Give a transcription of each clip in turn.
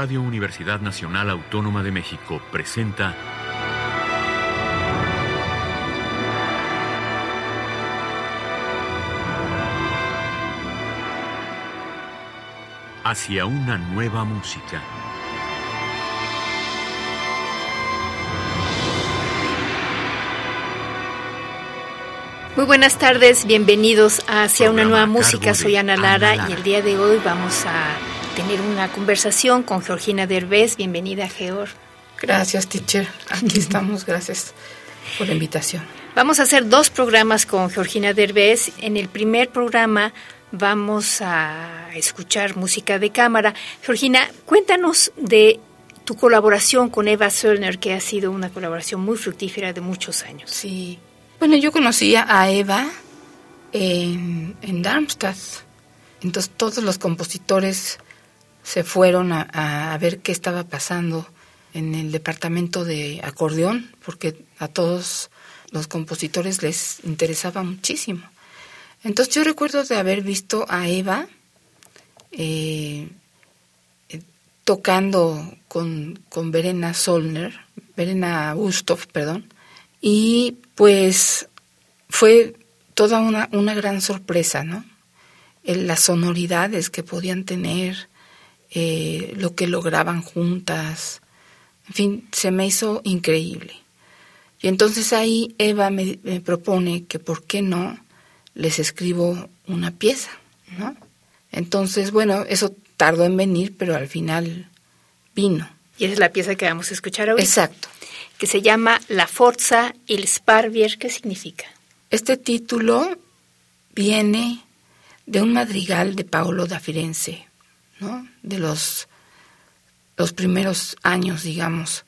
Radio Universidad Nacional Autónoma de México presenta Hacia una nueva música. Muy buenas tardes, bienvenidos a Hacia una nueva música. Soy Ana Lara y el día de hoy vamos a tener una conversación con Georgina Derbez. Bienvenida, Geor. Gracias, teacher. Aquí estamos. Gracias por la invitación. Vamos a hacer dos programas con Georgina Derbez. En el primer programa vamos a escuchar música de cámara. Georgina, cuéntanos de tu colaboración con Eva Söllner, que ha sido una colaboración muy fructífera de muchos años. Sí. Bueno, yo conocía a Eva en, en Darmstadt. Entonces todos los compositores se fueron a, ver qué estaba pasando en el departamento de acordeón, porque a todos los compositores les interesaba muchísimo. Entonces yo recuerdo de haber visto a Eva eh, eh, tocando con, con Verena Solner, Verena Gustow, perdón, y pues fue toda una, una gran sorpresa, ¿no? las sonoridades que podían tener, eh, lo que lograban juntas, en fin, se me hizo increíble. Y entonces ahí Eva me, propone que por qué no les escribo una pieza, ¿no? Entonces, bueno, eso tardó en venir, pero al final vino. Y esa es la pieza que vamos a escuchar hoy. Exacto. Que se llama La Forza il Sparvier. ¿Qué significa? Este título viene de un madrigal de Paolo da Firenze, de los, los primeros años, digamos,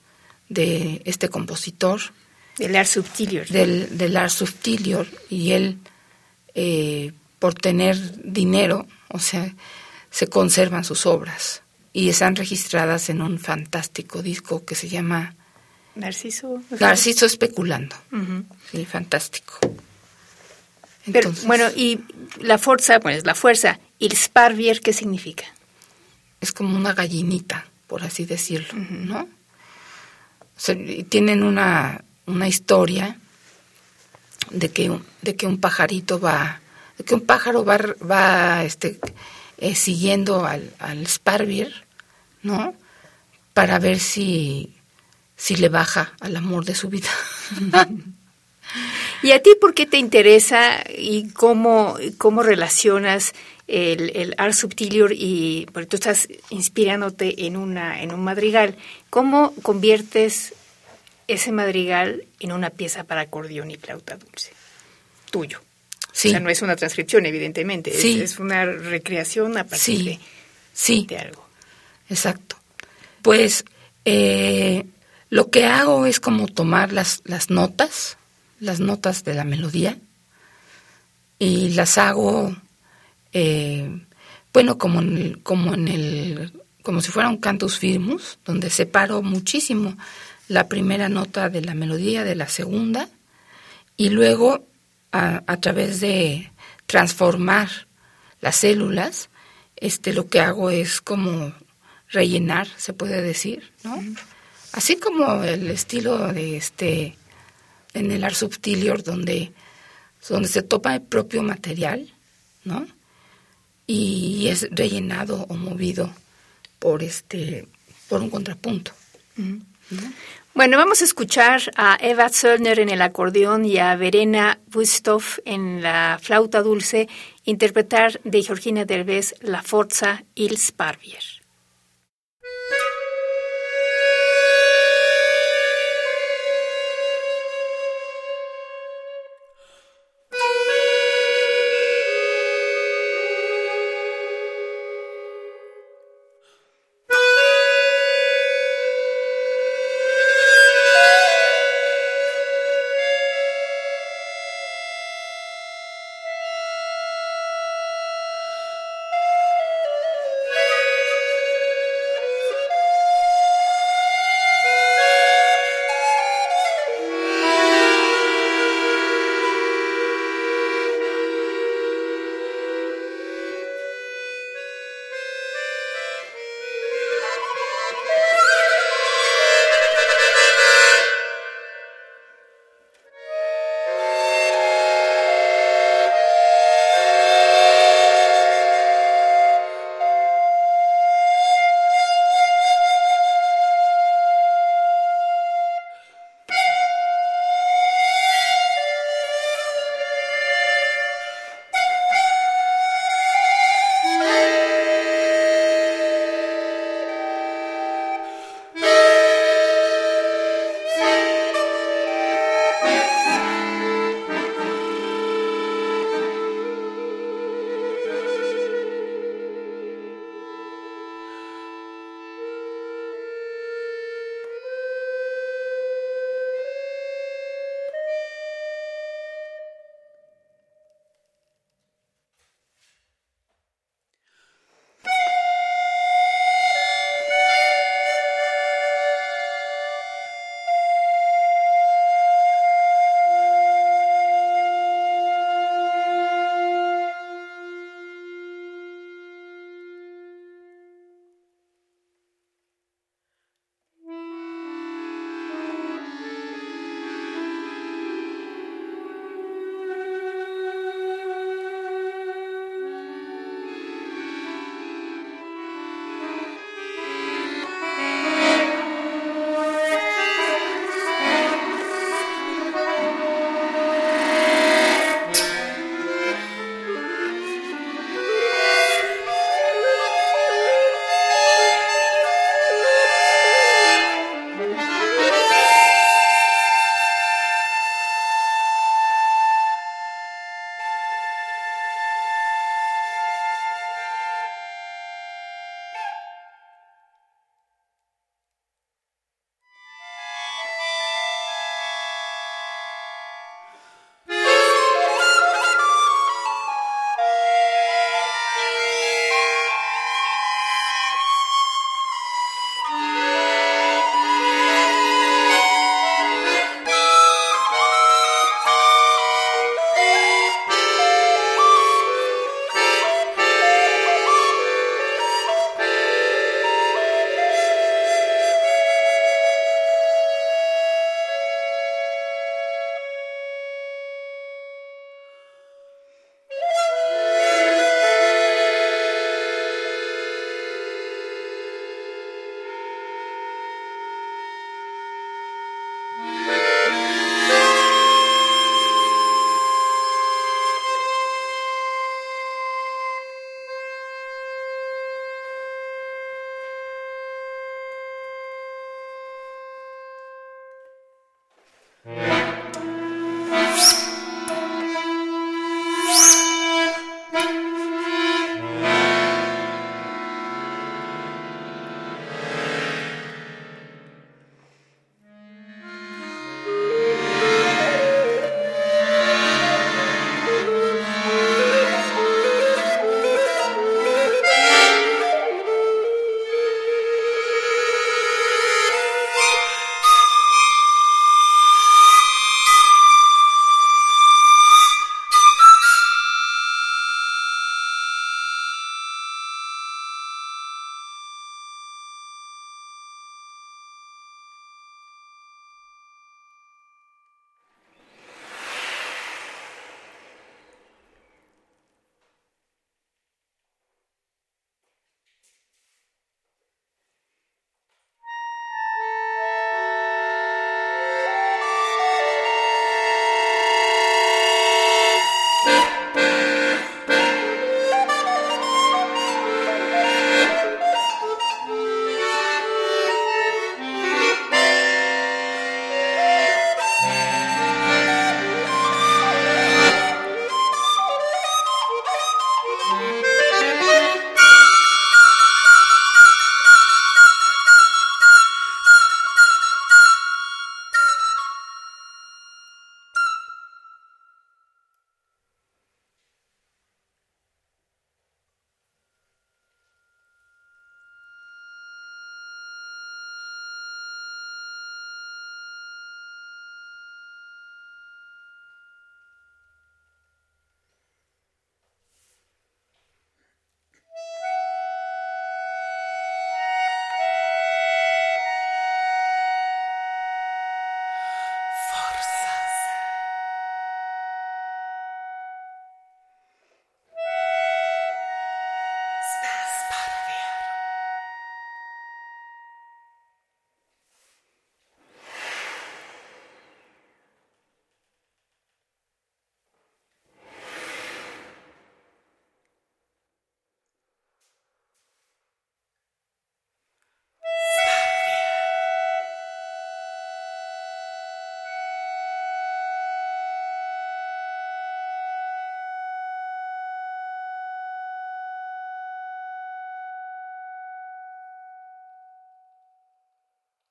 de este compositor. Del Ars Subtilior. Del, del Ars Subtilior. Y él, eh, por tener dinero, o sea, se conservan sus obras y están registradas en un fantástico disco que se llama Narciso. Narciso especulando. Sí, fantástico. bueno, y la fuerza, pues la fuerza, el Sparvier, ¿qué significa? Es como una gallinita, por así decirlo, ¿no? tienen una, una historia de que, de que un pajarito va, de que un pájaro va, va este, eh, siguiendo al, al Sparvier, ¿no? Para ver si, si le baja al amor de su vida. ¿Y a ti por qué te interesa y cómo, cómo relacionas el, el art subtilior y porque tú estás inspirándote en una en un madrigal, ¿cómo conviertes ese madrigal en una pieza para acordeón y flauta dulce? Tuyo. Sí. O sea, no es una transcripción, evidentemente, es, una recreación a partir de, sí. de algo. Exacto. Pues eh, lo que hago es como tomar las, las notas, las notas de la melodía, y las hago eh, bueno, como en, el, como en el, como si fuera un cantus firmus, donde separo muchísimo la primera nota de la melodía de la segunda, y luego a, a través de transformar las células, este lo que hago es como rellenar, se puede decir, ¿no? Así como el estilo de este en el art subtilior donde donde se topa el propio material, ¿no? Y es rellenado o movido por este por un contrapunto. Bueno, vamos a escuchar a Eva Zöllner en el acordeón y a Verena Wüsthof en la flauta dulce interpretar de Georgina Derbez La Forza il Sparvier.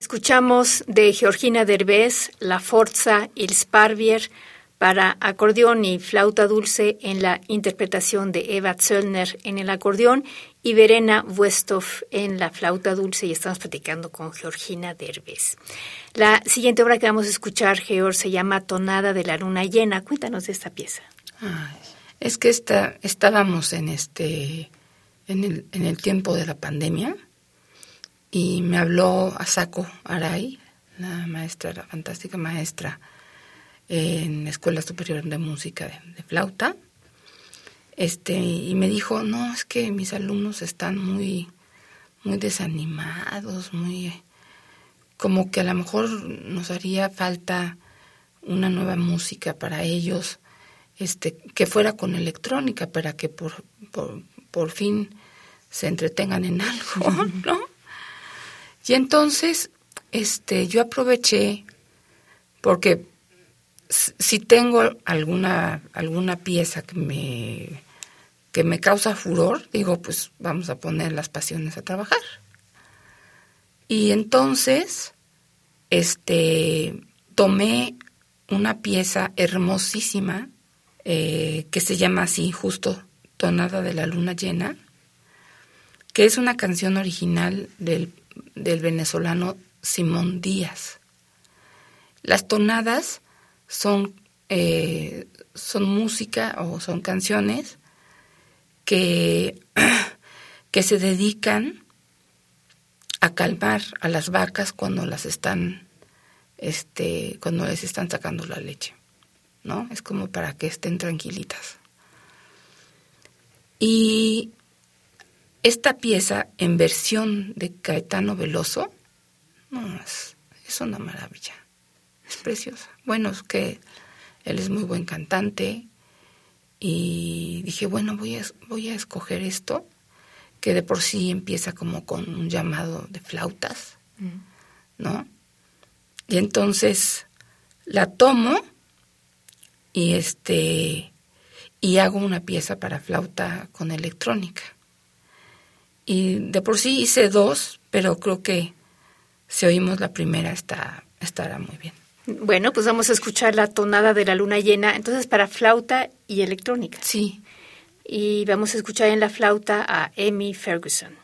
Escuchamos de Georgina Derbez La Forza il Sparvier para acordeón y flauta dulce en la interpretación de Eva Zöllner en el acordeón y Verena Westov en la flauta dulce y estamos platicando con Georgina Derbez. La siguiente obra que vamos a escuchar, Georg, se llama Tonada de la Luna Llena. Cuéntanos de esta pieza. es que esta, estábamos en este en el, en el tiempo de la pandemia y me habló Asako Arai, la maestra, la fantástica maestra en la Escuela Superior de Música de, flauta, este, y me dijo, no, es que mis alumnos están muy, muy desanimados, muy, como que a lo mejor nos haría falta una nueva música para ellos, este, que fuera con electrónica, para que por, por, por fin se entretengan en algo, ¿no? Y entonces, este, yo aproveché porque si tengo alguna alguna pieza que me que me causa furor, digo, pues vamos a poner las pasiones a trabajar. Y entonces, este, tomé una pieza hermosísima eh, que se llama así, justo Tonada de la Luna Llena, que es una canción original del del venezolano Simón Díaz. Las tonadas son, eh, son música o son canciones que, que se dedican a calmar a las vacas cuando las están, este, cuando les están sacando la leche, ¿no? Es como para que estén tranquilitas. Y esta pieza en versión de Caetano Veloso, no, es, es una maravilla, es preciosa. Bueno, es que él es muy buen cantante y dije, bueno, voy a, voy a escoger esto, que de por sí empieza como con un llamado de flautas, mm. ¿no? Y entonces la tomo y este y hago una pieza para flauta con electrónica. Y de por sí hice dos, pero creo que si oímos la primera está, estará muy bien. Bueno, pues vamos a escuchar la tonada de la luna llena, entonces para flauta y electrónica. Sí. Y vamos a escuchar en la flauta a Amy Ferguson.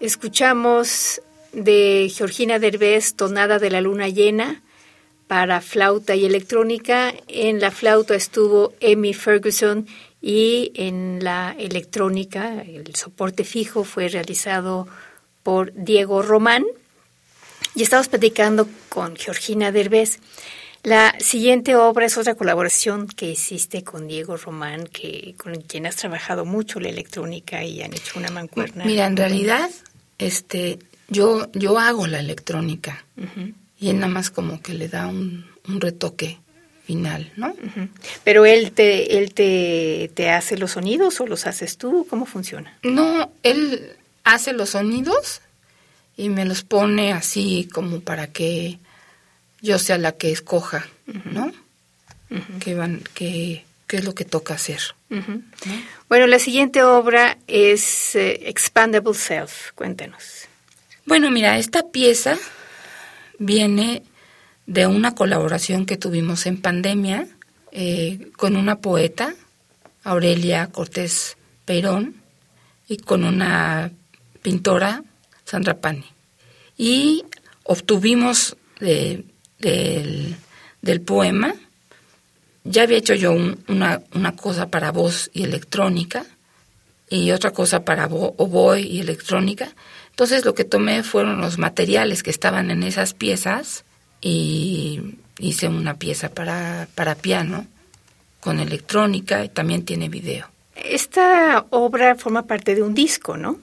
Escuchamos de Georgina Derbez, Tonada de la Luna Llena, para flauta y electrónica. En la flauta estuvo Amy Ferguson y en la electrónica el soporte fijo fue realizado por Diego Román. Y estamos platicando con Georgina Derbez. La siguiente obra es otra colaboración que hiciste con Diego Román, que con quien has trabajado mucho la electrónica y han hecho una mancuerna. Mira, en realidad, este, yo, yo hago la electrónica y él nada más como que le da un, retoque final, ¿no? Pero él te, él te, te hace los sonidos o los haces tú, ¿cómo funciona? No, él hace los sonidos y me los pone así como para que yo sea la que escoja, ¿no? ¿Qué, van, qué, es lo que toca hacer? Bueno, la siguiente obra es eh, Expandable Self. Cuéntenos. Bueno, mira, esta pieza viene de una colaboración que tuvimos en pandemia eh, con una poeta, Aurelia Cortés Peirón, y con una pintora, Sandra Pani. Y obtuvimos de del, del poema. Ya había hecho yo una, una, cosa para voz y electrónica y otra cosa para oboe y electrónica. Entonces lo que tomé fueron los materiales que estaban en esas piezas y hice una pieza para, para piano con electrónica y también tiene video. Esta obra forma parte de un disco, ¿no?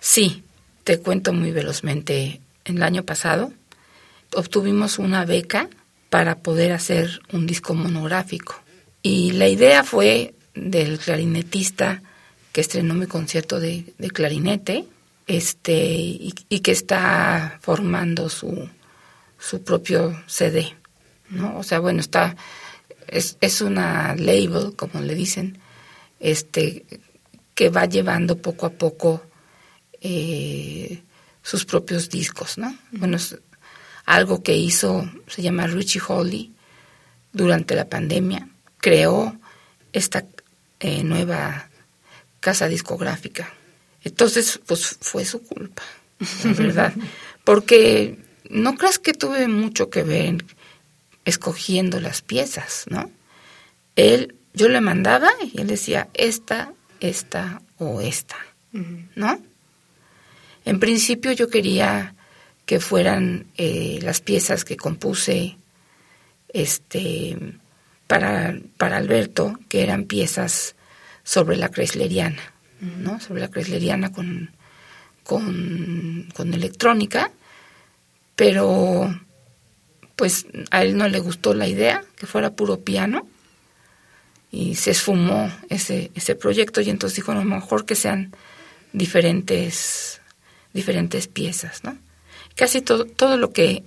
Sí, te cuento muy velozmente. El año pasado obtuvimos una beca para poder hacer un disco monográfico. Y la idea fue del clarinetista que estrenó mi concierto de, clarinete este, y, que está formando su, su propio CD. ¿no? O sea, bueno, está es, es una label, como le dicen, este, que va llevando poco a poco eh, sus propios discos, ¿no? Bueno, algo que hizo, se llama Richie Holly, durante la pandemia, creó esta eh, nueva casa discográfica. Entonces, pues fue su culpa, la verdad. Porque no creas que tuve mucho que ver escogiendo las piezas, ¿no? Él, yo le mandaba y él decía, esta, esta o esta, ¿no? En principio yo quería que fueran eh, las piezas que compuse este para, para Alberto, que eran piezas sobre la Chrysleriana, ¿no? Sobre la Chrysleriana con, con, con electrónica, pero pues a él no le gustó la idea, que fuera puro piano, y se esfumó ese, ese proyecto y entonces dijo, a lo mejor que sean diferentes, diferentes piezas, ¿no? Casi todo, todo lo que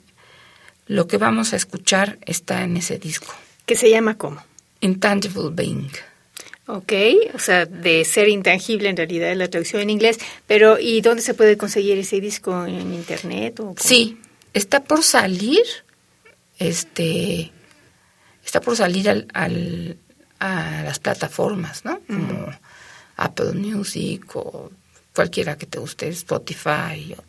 lo que vamos a escuchar está en ese disco. ¿Qué se llama cómo? Intangible Being. Ok, o sea, de ser intangible en realidad es la traducción en inglés, pero ¿y dónde se puede conseguir ese disco en internet? O sí, está por salir, este, está por salir al, al a las plataformas, ¿no? Como Apple Music o cualquiera que te guste, Spotify o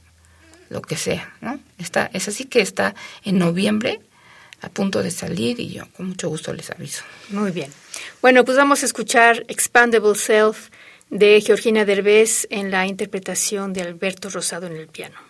lo que sea, ¿no? Está, es así que está en noviembre a punto de salir y yo con mucho gusto les aviso. Muy bien. Bueno, pues vamos a escuchar Expandable Self de Georgina Derbez en la interpretación de Alberto Rosado en el piano.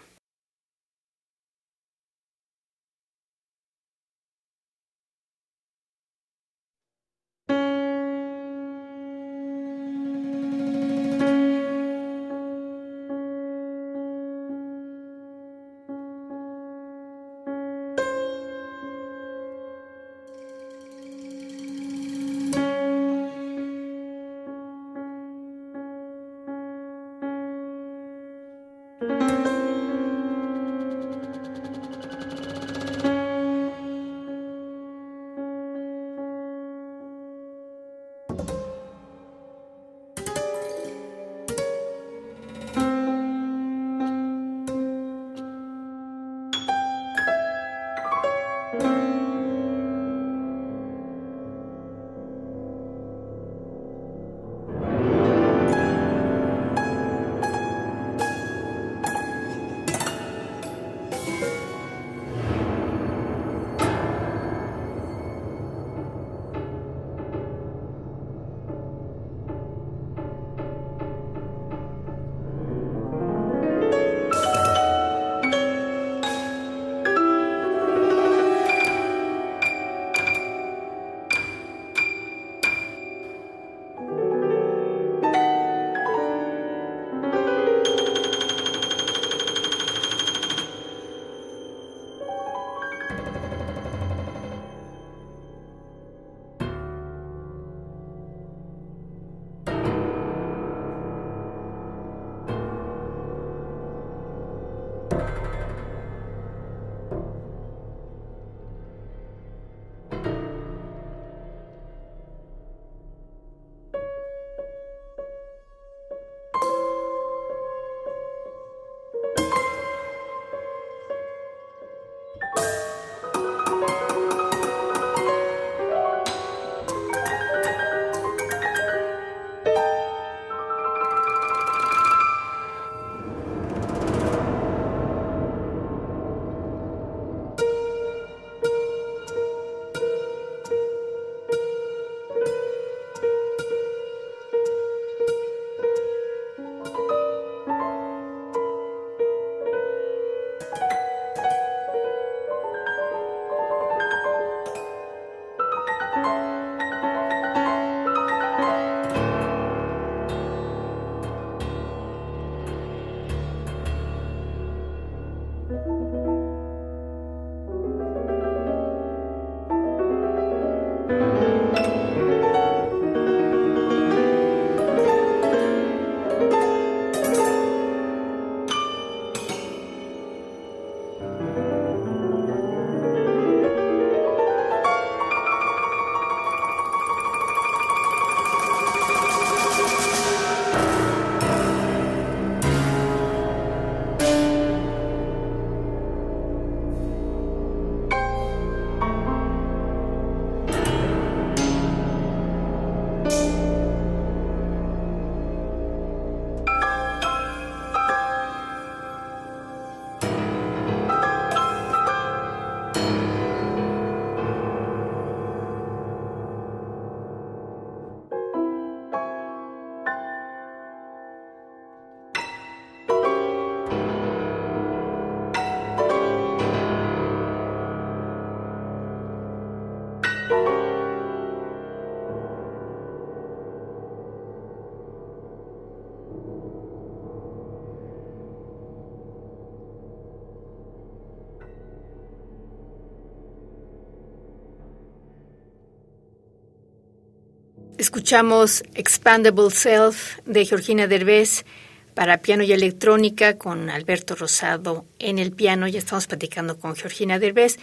Escuchamos Expandable Self de Georgina Derbez para piano y electrónica con Alberto Rosado en el piano. Ya estamos platicando con Georgina Derbez.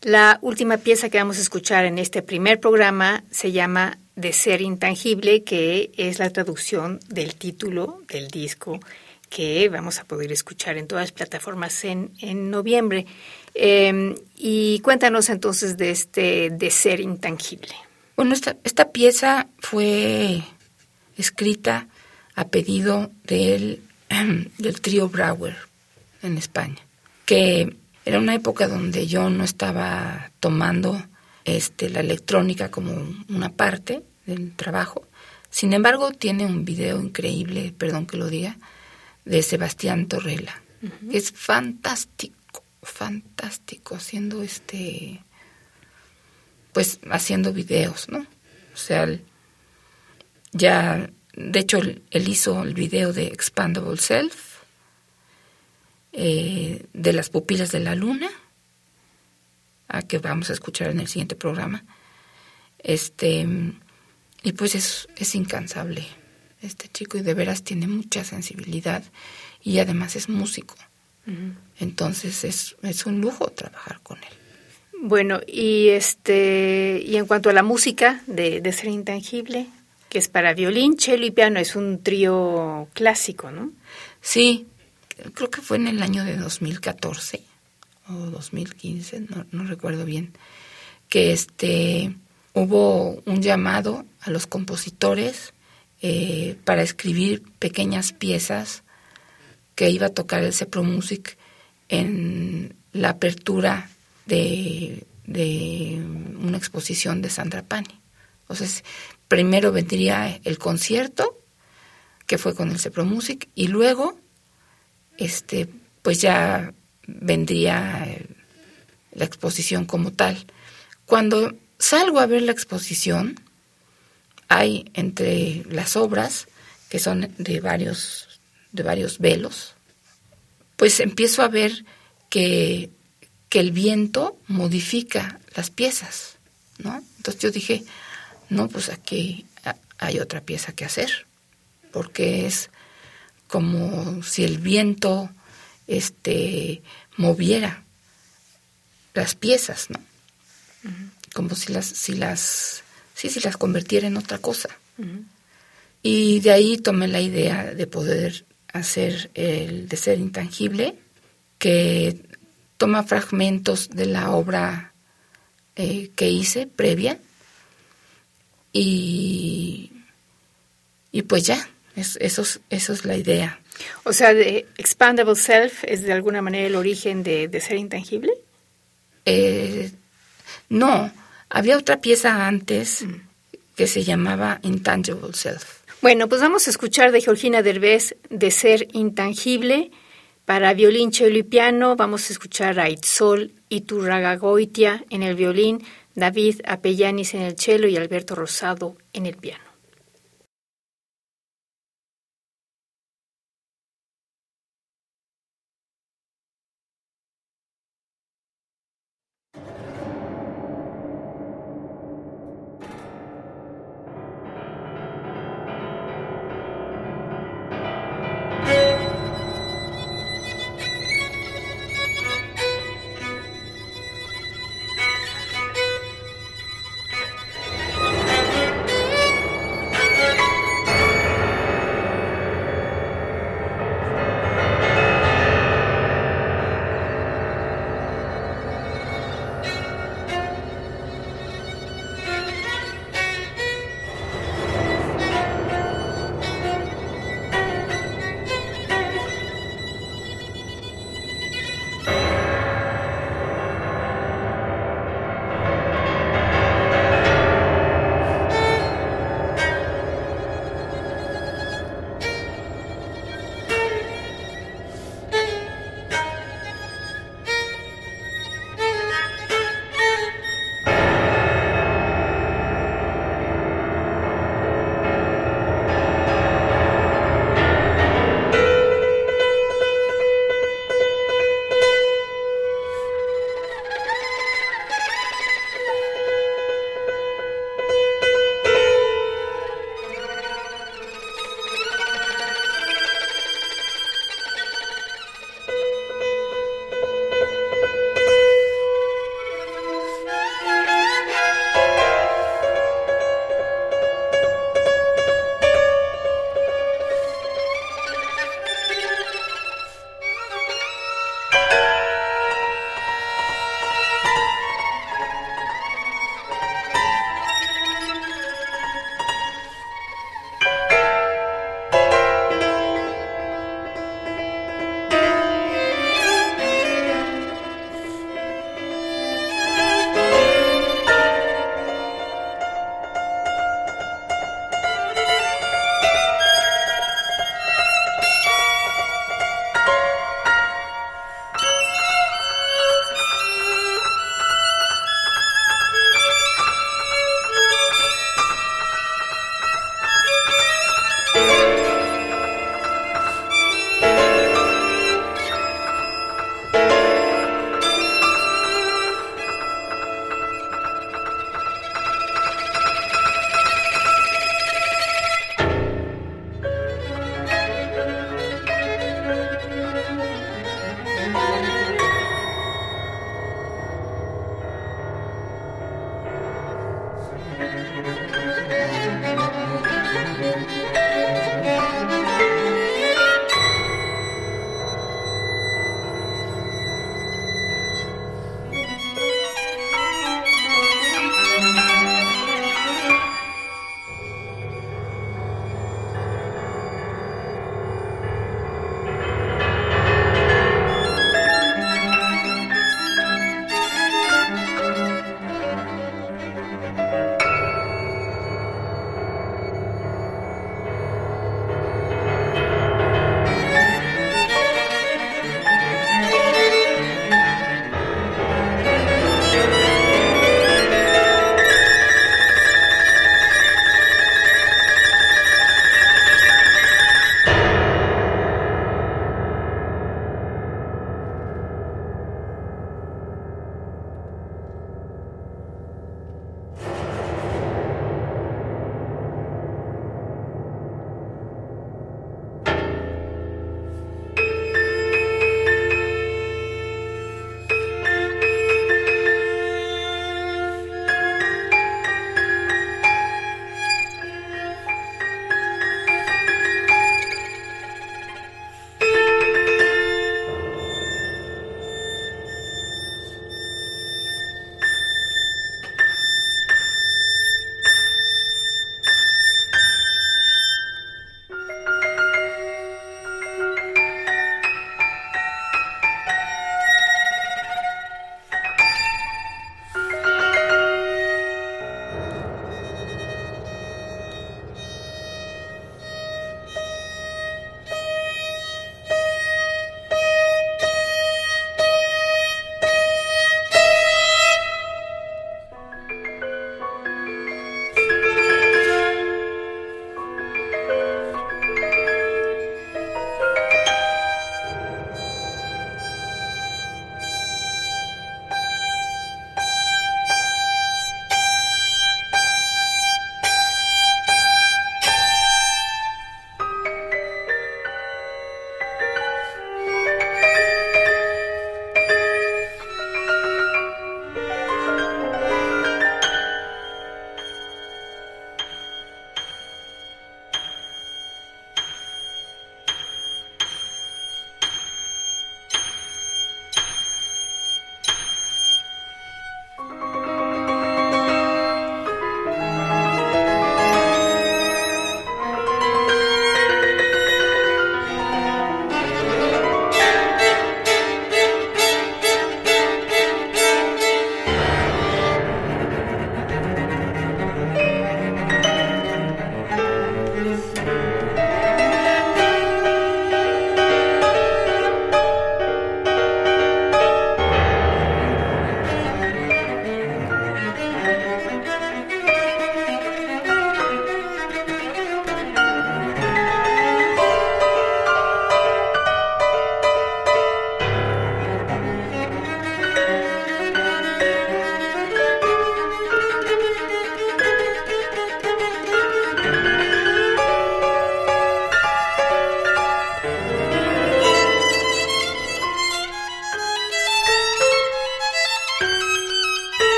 La última pieza que vamos a escuchar en este primer programa se llama De ser intangible, que es la traducción del título del disco que vamos a poder escuchar en todas las plataformas en, en noviembre. Em, y cuéntanos entonces de este De ser intangible. Bueno, esta, esta pieza fue escrita a pedido del, del trío Brauer en España, que era una época donde yo no estaba tomando este, la electrónica como una parte del trabajo. Sin embargo, tiene un video increíble, perdón que lo diga, de Sebastián Torrela. Es fantástico, fantástico, haciendo este pues haciendo videos, ¿no? O sea, ya, de hecho, él, hizo el video de Expandable Self, eh, de las pupilas de la luna, a que vamos a escuchar en el siguiente programa. Este, y pues es, es incansable este chico y de veras tiene mucha sensibilidad y además es músico. Entonces es, es un lujo trabajar con él. Bueno, y este y en cuanto a la música de, Ser Intangible, que es para violín, cello y piano, es un trío clásico, ¿no? Sí, creo que fue en el año de 2014 o 2015, no, no recuerdo bien, que este hubo un llamado a los compositores eh, para escribir pequeñas piezas que iba a tocar el Cepro Music en la apertura de, una exposición de Sandra Pani. Entonces, primero vendría el concierto, que fue con el Cepro Music, y luego, este, pues ya vendría la exposición como tal. Cuando salgo a ver la exposición, hay entre las obras, que son de varios, de varios velos, pues empiezo a ver que que el viento modifica las piezas, ¿no? Entonces yo dije, no, pues aquí hay otra pieza que hacer, porque es como si el viento este moviera las piezas, ¿no? Como si las si las sí, si las convirtiera en otra cosa. Y de ahí tomé la idea de poder hacer el de ser intangible, que toma fragmentos de la obra eh, que hice previa y, y pues ya, es, eso, eso es la idea. O sea, de Expandable Self es de alguna manera el origen de, ser intangible. Eh, no, había otra pieza antes mm. que se llamaba Intangible Self. Bueno, pues vamos a escuchar de Georgina Derbez de ser intangible para violín, cello y piano vamos a escuchar a Itzol Iturragagoitia en el violín, David Apellanis en el cello y Alberto Rosado en el piano.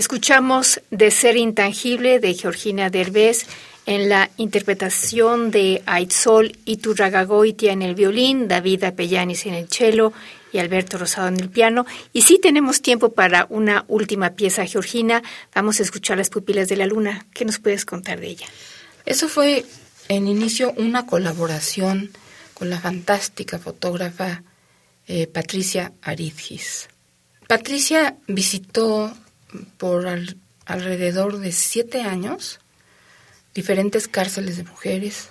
Escuchamos De Ser Intangible de Georgina Derbez en la interpretación de Aitzol Iturragagoitia en el violín, David Apellanis en el cello y Alberto Rosado en el piano. Y sí tenemos tiempo para una última pieza, Georgina. Vamos a escuchar Las pupilas de la luna. ¿Qué nos puedes contar de ella? Eso fue en inicio una colaboración con la fantástica fotógrafa eh, Patricia Aridgis. Patricia visitó por alrededor de siete años diferentes cárceles de mujeres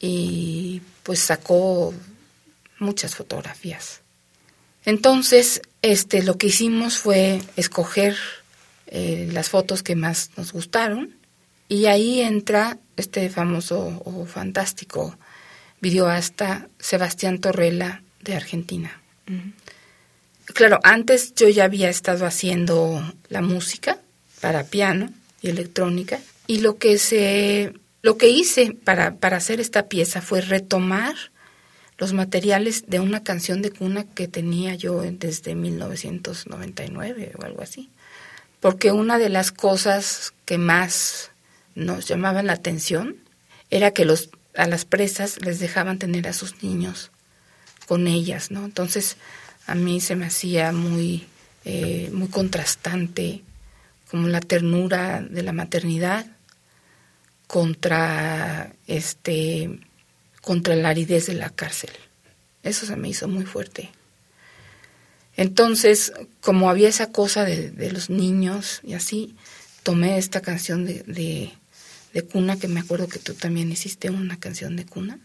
y pues sacó muchas fotografías. Entonces, este, lo que hicimos fue escoger eh, las fotos que más nos gustaron y ahí entra este famoso o fantástico videoasta Sebastián Torrella de Argentina. Claro, antes yo ya había estado haciendo la música para piano y electrónica y lo que se lo que hice para, para hacer esta pieza fue retomar los materiales de una canción de cuna que tenía yo desde 1999 o algo así. Porque una de las cosas que más nos llamaban la atención era que los a las presas les dejaban tener a sus niños con ellas, ¿no? Entonces a mí se me hacía muy eh, muy contrastante como la ternura de la maternidad contra este contra la aridez de la cárcel. Eso se me hizo muy fuerte. Entonces, como había esa cosa de, los niños y así, tomé esta canción de, de, cuna, que me acuerdo que tú también hiciste una canción de cuna,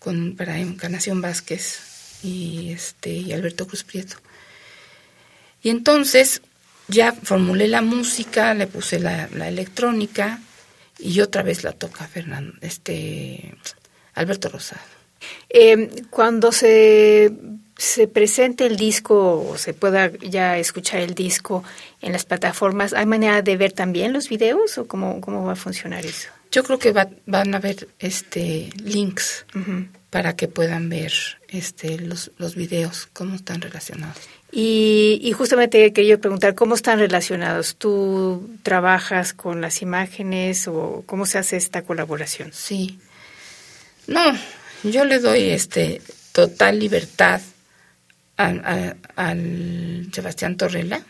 con, para Encarnación Vázquez y, este, y Alberto Cruz Prieto. Y entonces ya formulé la música, le puse la, la electrónica y otra vez la toca Fernando, este, Alberto Rosado. Eh, cuando se, se presente el disco o se pueda ya escuchar el disco en las plataformas, ¿hay manera de ver también los videos o cómo, cómo va a funcionar eso? Yo creo que van a haber este, links para que puedan ver este, los, los videos, cómo están relacionados. Y, y, justamente quería preguntar, ¿cómo están relacionados? ¿Tú trabajas con las imágenes o cómo se hace esta colaboración? Sí. No, yo le doy este total libertad al Sebastián Torrella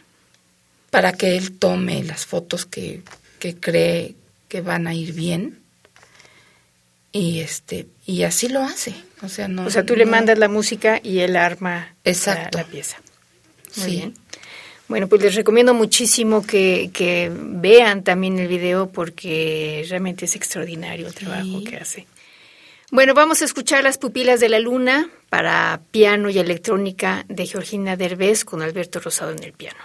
para que él tome las fotos que, que cree que van a ir bien y este y así lo hace. O sea no o sea tú le mandas la música y él arma Exacto. La, pieza. Muy bien. Bueno pues les recomiendo muchísimo que, que, vean también el video porque realmente es extraordinario el trabajo que hace. Bueno, vamos a escuchar Las pupilas de la luna para piano y electrónica de Georgina Derbez con Alberto Rosado en el piano.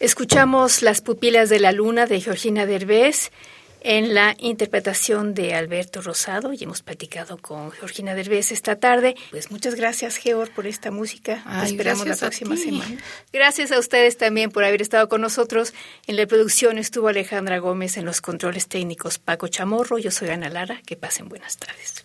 Escuchamos Las pupilas de la luna de Georgina Derbez en la interpretación de Alberto Rosado y hemos platicado con Georgina Derbez esta tarde. Pues muchas gracias, Georg, por esta música. esperamos la próxima semana. Gracias a ustedes también por haber estado con nosotros. En la producción estuvo Alejandra Gómez, en los controles técnicos Paco Chamorro. Yo soy Ana Lara. Que pasen buenas tardes.